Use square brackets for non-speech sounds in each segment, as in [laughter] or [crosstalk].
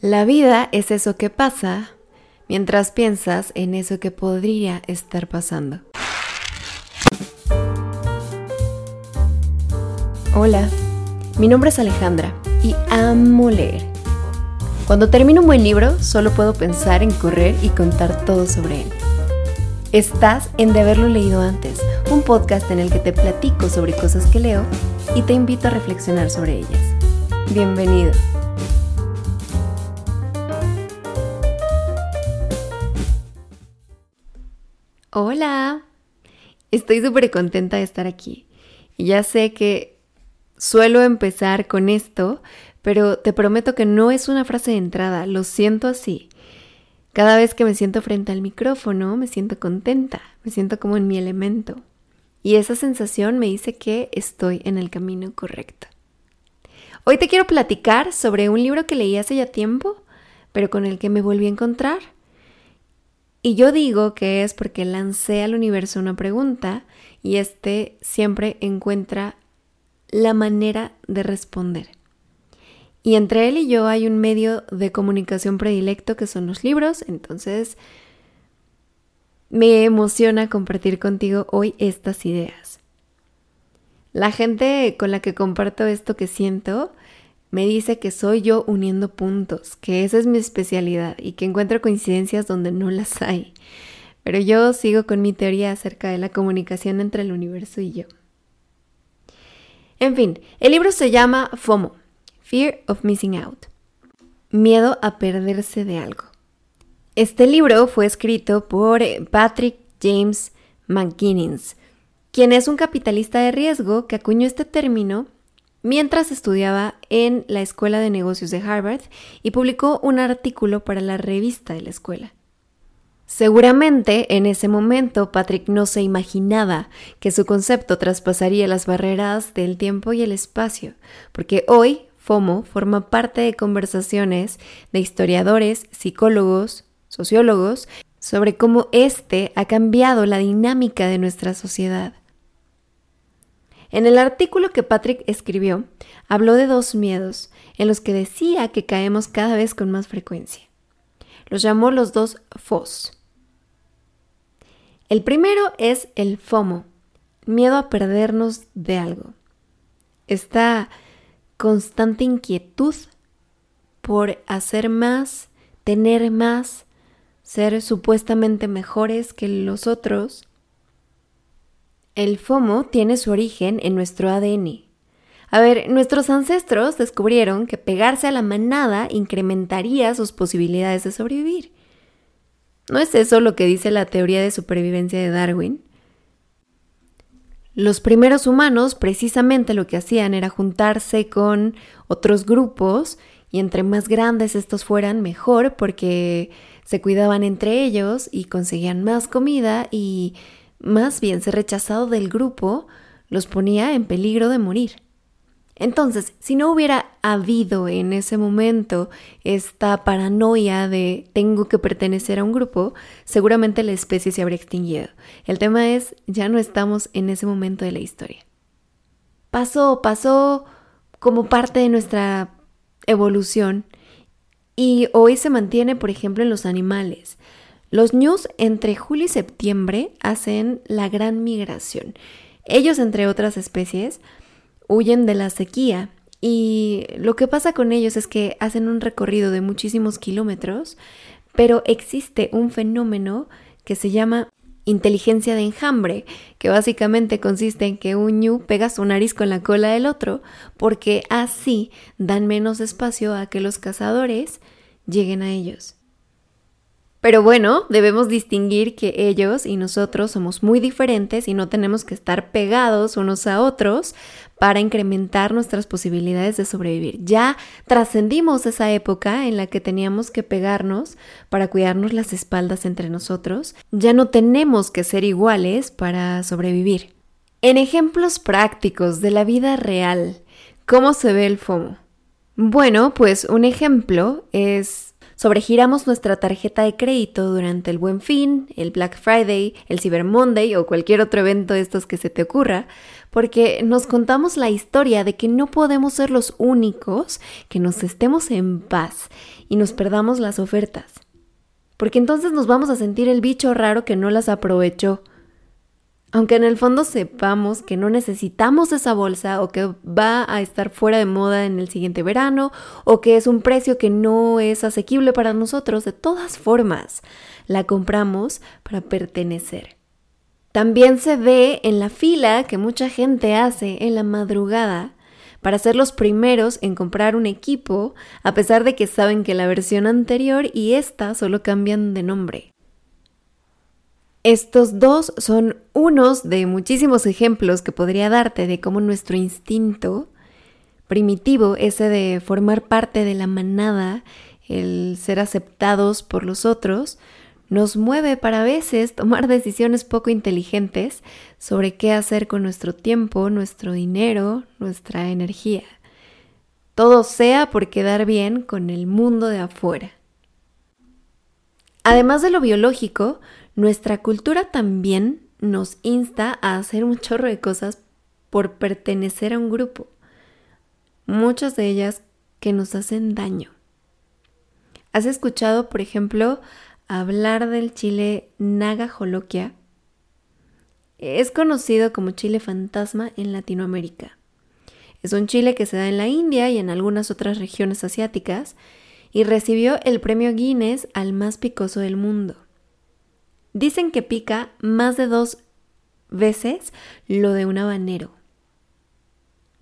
La vida es eso que pasa mientras piensas en eso que podría estar pasando. Hola, mi nombre es Alejandra y amo leer. Cuando termino un buen libro, solo puedo pensar en correr y contar todo sobre él. Estás en De haberlo leído antes, un podcast en el que te platico sobre cosas que leo y te invito a reflexionar sobre ellas. Bienvenido. Hola, estoy súper contenta de estar aquí. Ya sé que suelo empezar con esto, pero te prometo que no es una frase de entrada, lo siento así. Cada vez que me siento frente al micrófono, me siento contenta, me siento como en mi elemento. Y esa sensación me dice que estoy en el camino correcto. Hoy te quiero platicar sobre un libro que leí hace ya tiempo, pero con el que me volví a encontrar. Y yo digo que es porque lancé al universo una pregunta y este siempre encuentra la manera de responder. Y entre él y yo hay un medio de comunicación predilecto que son los libros, entonces me emociona compartir contigo hoy estas ideas. La gente con la que comparto esto que siento me dice que soy yo uniendo puntos, que esa es mi especialidad y que encuentro coincidencias donde no las hay. Pero yo sigo con mi teoría acerca de la comunicación entre el universo y yo. En fin, el libro se llama FOMO, Fear of Missing Out. Miedo a perderse de algo. Este libro fue escrito por Patrick James McGuinness, quien es un capitalista de riesgo que acuñó este término mientras estudiaba en la Escuela de Negocios de Harvard y publicó un artículo para la revista de la escuela. Seguramente en ese momento Patrick no se imaginaba que su concepto traspasaría las barreras del tiempo y el espacio, porque hoy FOMO forma parte de conversaciones de historiadores, psicólogos, sociólogos, sobre cómo éste ha cambiado la dinámica de nuestra sociedad. En el artículo que Patrick escribió, habló de dos miedos en los que decía que caemos cada vez con más frecuencia. Los llamó los dos FOS. El primero es el FOMO, miedo a perdernos de algo. Esta constante inquietud por hacer más, tener más, ser supuestamente mejores que los otros el FOMO tiene su origen en nuestro ADN. A ver, nuestros ancestros descubrieron que pegarse a la manada incrementaría sus posibilidades de sobrevivir. ¿No es eso lo que dice la teoría de supervivencia de Darwin? Los primeros humanos precisamente lo que hacían era juntarse con otros grupos y entre más grandes estos fueran mejor porque se cuidaban entre ellos y conseguían más comida y más bien ser rechazado del grupo los ponía en peligro de morir. Entonces, si no hubiera habido en ese momento esta paranoia de tengo que pertenecer a un grupo, seguramente la especie se habría extinguido. El tema es, ya no estamos en ese momento de la historia. Pasó, pasó como parte de nuestra evolución y hoy se mantiene, por ejemplo, en los animales. Los ñus entre julio y septiembre hacen la gran migración. Ellos, entre otras especies, huyen de la sequía y lo que pasa con ellos es que hacen un recorrido de muchísimos kilómetros, pero existe un fenómeno que se llama inteligencia de enjambre, que básicamente consiste en que un ñu pega su nariz con la cola del otro, porque así dan menos espacio a que los cazadores lleguen a ellos. Pero bueno, debemos distinguir que ellos y nosotros somos muy diferentes y no tenemos que estar pegados unos a otros para incrementar nuestras posibilidades de sobrevivir. Ya trascendimos esa época en la que teníamos que pegarnos para cuidarnos las espaldas entre nosotros. Ya no tenemos que ser iguales para sobrevivir. En ejemplos prácticos de la vida real, ¿cómo se ve el FOMO? Bueno, pues un ejemplo es Sobregiramos nuestra tarjeta de crédito durante el Buen Fin, el Black Friday, el Cyber Monday o cualquier otro evento de estos que se te ocurra, porque nos contamos la historia de que no podemos ser los únicos que nos estemos en paz y nos perdamos las ofertas. Porque entonces nos vamos a sentir el bicho raro que no las aprovechó aunque en el fondo sepamos que no necesitamos esa bolsa o que va a estar fuera de moda en el siguiente verano o que es un precio que no es asequible para nosotros, de todas formas la compramos para pertenecer. También se ve en la fila que mucha gente hace en la madrugada para ser los primeros en comprar un equipo, a pesar de que saben que la versión anterior y esta solo cambian de nombre. Estos dos son unos de muchísimos ejemplos que podría darte de cómo nuestro instinto primitivo, ese de formar parte de la manada, el ser aceptados por los otros, nos mueve para a veces tomar decisiones poco inteligentes sobre qué hacer con nuestro tiempo, nuestro dinero, nuestra energía. Todo sea por quedar bien con el mundo de afuera. Además de lo biológico, nuestra cultura también nos insta a hacer un chorro de cosas por pertenecer a un grupo, muchas de ellas que nos hacen daño. ¿Has escuchado, por ejemplo, hablar del chile Naga Jolokia? Es conocido como chile fantasma en Latinoamérica. Es un chile que se da en la India y en algunas otras regiones asiáticas y recibió el premio Guinness al más picoso del mundo. Dicen que pica más de dos veces lo de un habanero.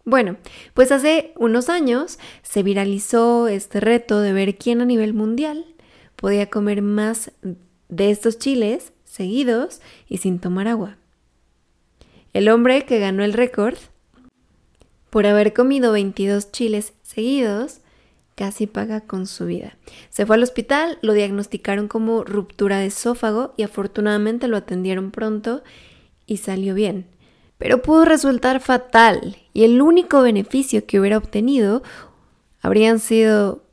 Bueno, pues hace unos años se viralizó este reto de ver quién a nivel mundial podía comer más de estos chiles seguidos y sin tomar agua. El hombre que ganó el récord por haber comido 22 chiles seguidos casi paga con su vida. Se fue al hospital, lo diagnosticaron como ruptura de esófago y afortunadamente lo atendieron pronto y salió bien. Pero pudo resultar fatal y el único beneficio que hubiera obtenido habrían sido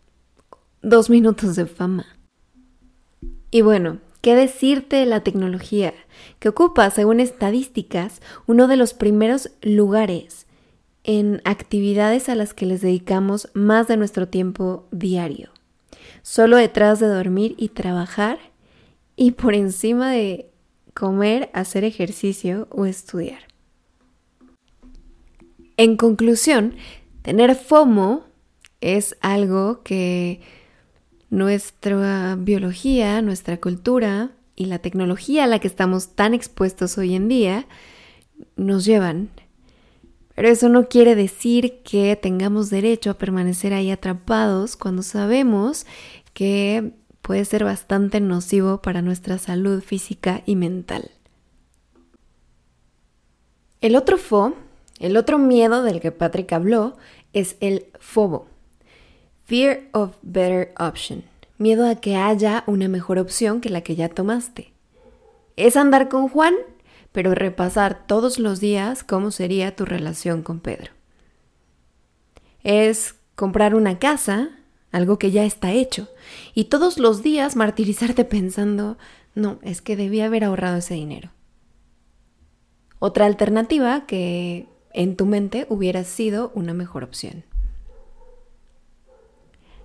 dos minutos de fama. Y bueno, ¿qué decirte de la tecnología? que ocupa, según estadísticas, uno de los primeros lugares en actividades a las que les dedicamos más de nuestro tiempo diario. Solo detrás de dormir y trabajar y por encima de comer, hacer ejercicio o estudiar. En conclusión, tener FOMO es algo que nuestra biología, nuestra cultura y la tecnología a la que estamos tan expuestos hoy en día nos llevan pero eso no quiere decir que tengamos derecho a permanecer ahí atrapados cuando sabemos que puede ser bastante nocivo para nuestra salud física y mental. El otro fo, el otro miedo del que Patrick habló, es el fobo. Fear of better option. Miedo a que haya una mejor opción que la que ya tomaste. ¿Es andar con Juan? Pero repasar todos los días cómo sería tu relación con Pedro. Es comprar una casa, algo que ya está hecho, y todos los días martirizarte pensando, no, es que debía haber ahorrado ese dinero. Otra alternativa que en tu mente hubiera sido una mejor opción.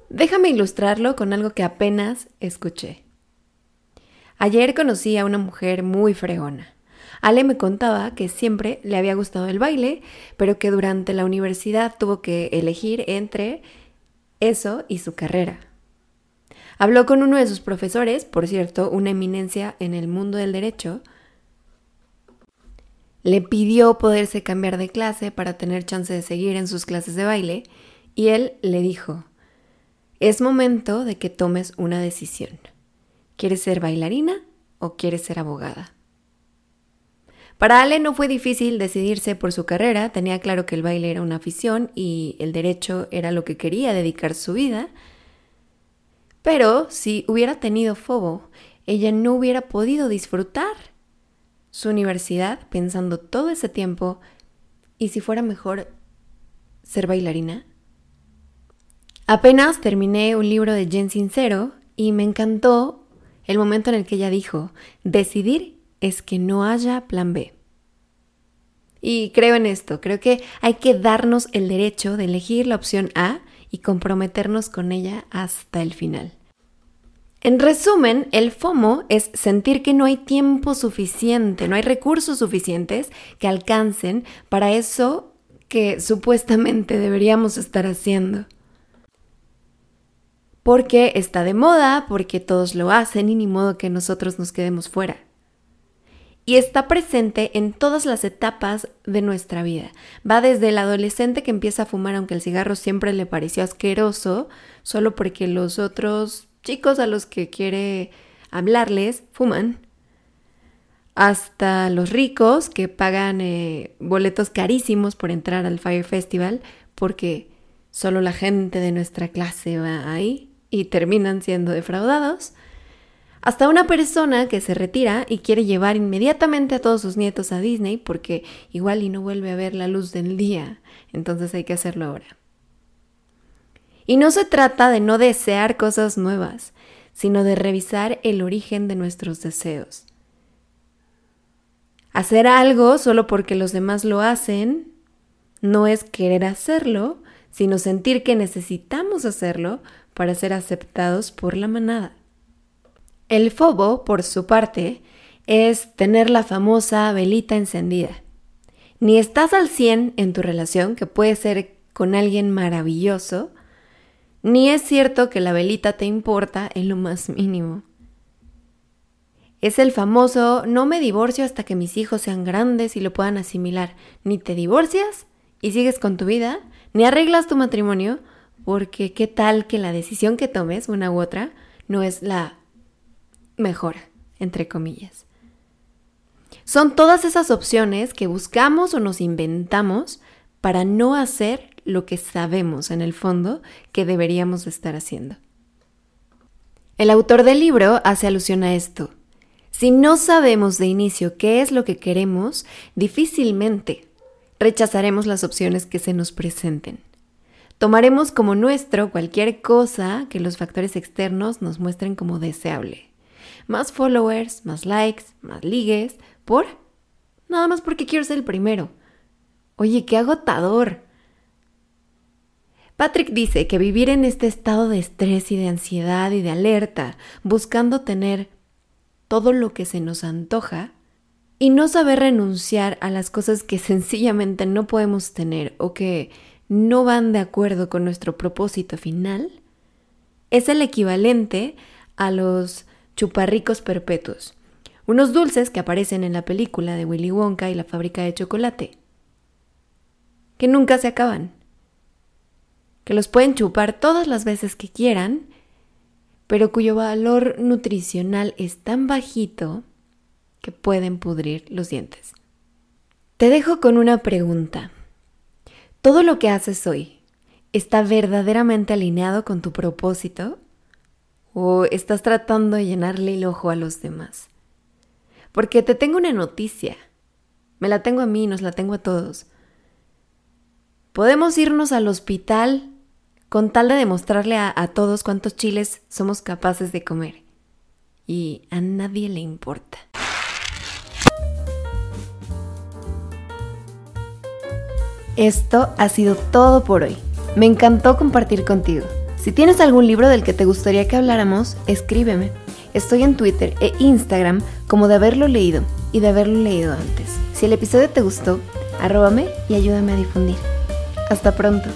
Déjame ilustrarlo con algo que apenas escuché. Ayer conocí a una mujer muy fregona. Ale me contaba que siempre le había gustado el baile, pero que durante la universidad tuvo que elegir entre eso y su carrera. Habló con uno de sus profesores, por cierto, una eminencia en el mundo del derecho. Le pidió poderse cambiar de clase para tener chance de seguir en sus clases de baile y él le dijo, es momento de que tomes una decisión. ¿Quieres ser bailarina o quieres ser abogada? Para Ale no fue difícil decidirse por su carrera, tenía claro que el baile era una afición y el derecho era lo que quería dedicar su vida. Pero si hubiera tenido fobo, ella no hubiera podido disfrutar su universidad pensando todo ese tiempo y si fuera mejor ser bailarina. Apenas terminé un libro de Jen Sincero Y me encantó el momento en el que ella dijo, decidir es que no haya plan B. Y creo en esto, creo que hay que darnos el derecho de elegir la opción A y comprometernos con ella hasta el final. En resumen, el FOMO es sentir que no hay tiempo suficiente, no hay recursos suficientes que alcancen para eso que supuestamente deberíamos estar haciendo. Porque está de moda, porque todos lo hacen y ni modo que nosotros nos quedemos fuera y está presente en todas las etapas de nuestra vida. Va desde el adolescente que empieza a fumar aunque el cigarro siempre le pareció asqueroso, solo porque los otros chicos a los que quiere hablarles fuman, hasta los ricos que pagan eh, boletos carísimos por entrar al Fire Festival porque solo la gente de nuestra clase va ahí y terminan siendo defraudados hasta una persona que se retira y quiere llevar inmediatamente a todos sus nietos a Disney porque igual y no vuelve a ver la luz del día, entonces hay que hacerlo ahora. Y no se trata de no desear cosas nuevas, sino de revisar el origen de nuestros deseos. Hacer algo solo porque los demás lo hacen no es querer hacerlo, sino sentir que necesitamos hacerlo para ser aceptados por la manada. El fobo, por su parte, es tener la famosa velita encendida. Ni estás al 100 en tu relación, que puede ser con alguien maravilloso, ni es cierto que la velita te importa en lo más mínimo. Es el famoso no me divorcio hasta que mis hijos sean grandes y lo puedan asimilar. Ni te divorcias y sigues con tu vida, ni arreglas tu matrimonio, porque qué tal que la decisión que tomes, una u otra, no es la mejora, entre comillas. Son todas esas opciones que buscamos o nos inventamos para no hacer lo que sabemos en el fondo que deberíamos estar haciendo. El autor del libro hace alusión a esto. Si no sabemos de inicio qué es lo que queremos, difícilmente rechazaremos las opciones que se nos presenten. Tomaremos como nuestro cualquier cosa que los factores externos nos muestren como deseable más followers, más likes, más ligues, por nada más porque quiero ser el primero. Oye, qué agotador. Patrick dice que vivir en este estado de estrés y de ansiedad y de alerta, buscando tener todo lo que se nos antoja, y no saber renunciar a las cosas que [laughs] sencillamente no podemos tener o que no van de acuerdo con nuestro propósito final, es el equivalente a los chuparricos perpetuos, unos dulces que aparecen en la película de Willy Wonka y la fábrica de chocolate, que nunca se acaban, que los pueden chupar todas las veces que quieran, pero cuyo valor nutricional es tan bajito que pueden pudrir los dientes. Te dejo con una pregunta. ¿Todo lo que haces hoy está verdaderamente alineado con tu propósito? O estás tratando de llenarle el ojo a los demás. Porque te tengo una noticia. Me la tengo a mí, nos la tengo a todos. Podemos irnos al hospital con tal de demostrarle a, a todos cuántos chiles somos capaces de comer. Y a nadie le importa. Esto ha sido todo por hoy. Me encantó compartir contigo. Si tienes algún libro del que te gustaría que habláramos, escríbeme. Estoy en Twitter e Instagram como de haberlo leído y de haberlo leído antes. Si el episodio te gustó, arróbame y ayúdame a difundir. Hasta pronto.